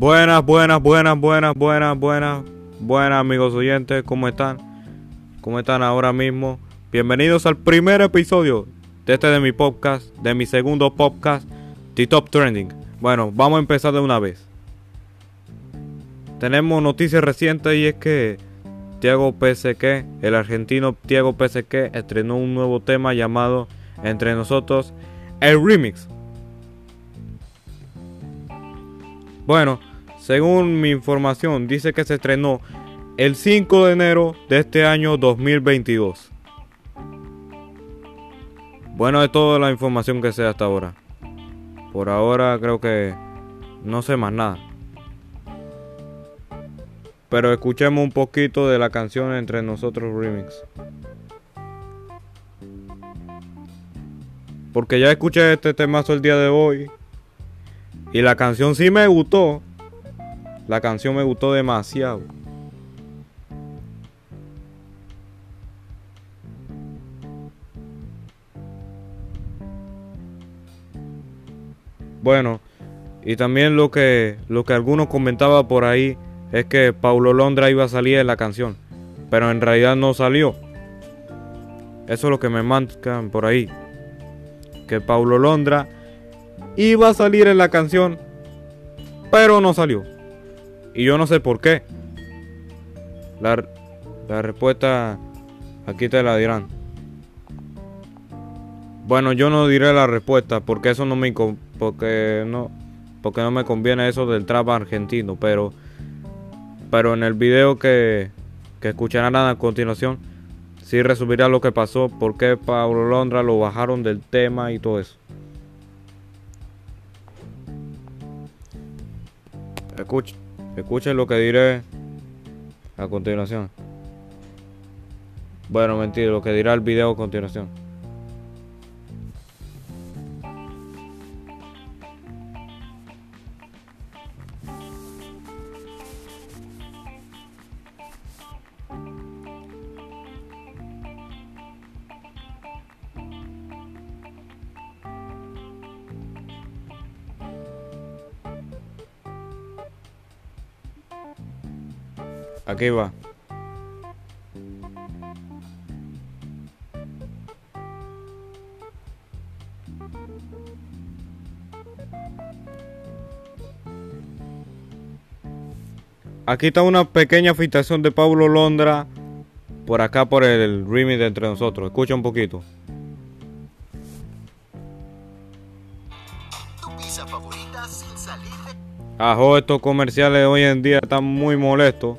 Buenas, buenas, buenas, buenas, buenas, buenas, buenas amigos oyentes, ¿cómo están? ¿Cómo están ahora mismo? Bienvenidos al primer episodio de este de mi podcast, de mi segundo podcast, The Top Trending. Bueno, vamos a empezar de una vez. Tenemos noticias recientes y es que Tiago PSQ, el argentino Tiago PSQ, estrenó un nuevo tema llamado Entre nosotros, el remix. Bueno, según mi información, dice que se estrenó el 5 de enero de este año 2022. Bueno, es toda la información que sé hasta ahora. Por ahora creo que no sé más nada. Pero escuchemos un poquito de la canción Entre Nosotros Remix. Porque ya escuché este temazo el día de hoy. Y la canción sí me gustó. La canción me gustó demasiado. Bueno, y también lo que lo que algunos comentaban por ahí es que Paulo Londra iba a salir en la canción, pero en realidad no salió. Eso es lo que me mandan por ahí. Que Paulo Londra iba a salir en la canción, pero no salió. Y yo no sé por qué. La, la respuesta aquí te la dirán. Bueno, yo no diré la respuesta porque eso no me porque no porque no me conviene eso del trap argentino, pero pero en el video que, que escucharán a continuación sí resumirá lo que pasó, por qué Pablo Londra lo bajaron del tema y todo eso. Escuchen, escuchen lo que diré a continuación. Bueno, mentira, lo que dirá el video a continuación. Aquí va. Aquí está una pequeña filtración de Pablo Londra por acá por el remix de entre nosotros. Escucha un poquito. Ajo, estos comerciales hoy en día están muy molestos.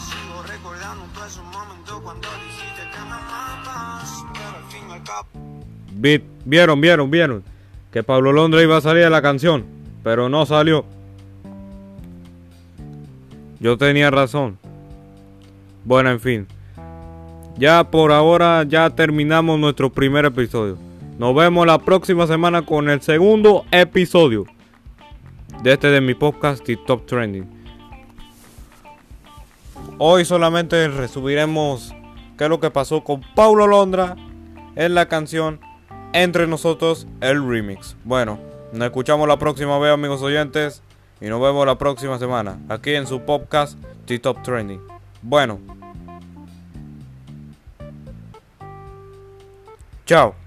Sigo recordando todo ese momento cuando dijiste que me amabas. Pero al fin y. Vieron, vieron, vieron. Que Pablo Londra iba a salir de la canción, pero no salió. Yo tenía razón. Bueno, en fin. Ya por ahora ya terminamos nuestro primer episodio. Nos vemos la próxima semana con el segundo episodio de este de mi podcast Top Trending. Hoy solamente resumiremos qué es lo que pasó con Paulo Londra en la canción Entre nosotros el remix. Bueno, nos escuchamos la próxima vez amigos oyentes y nos vemos la próxima semana aquí en su podcast Top Trending. Bueno. Chao.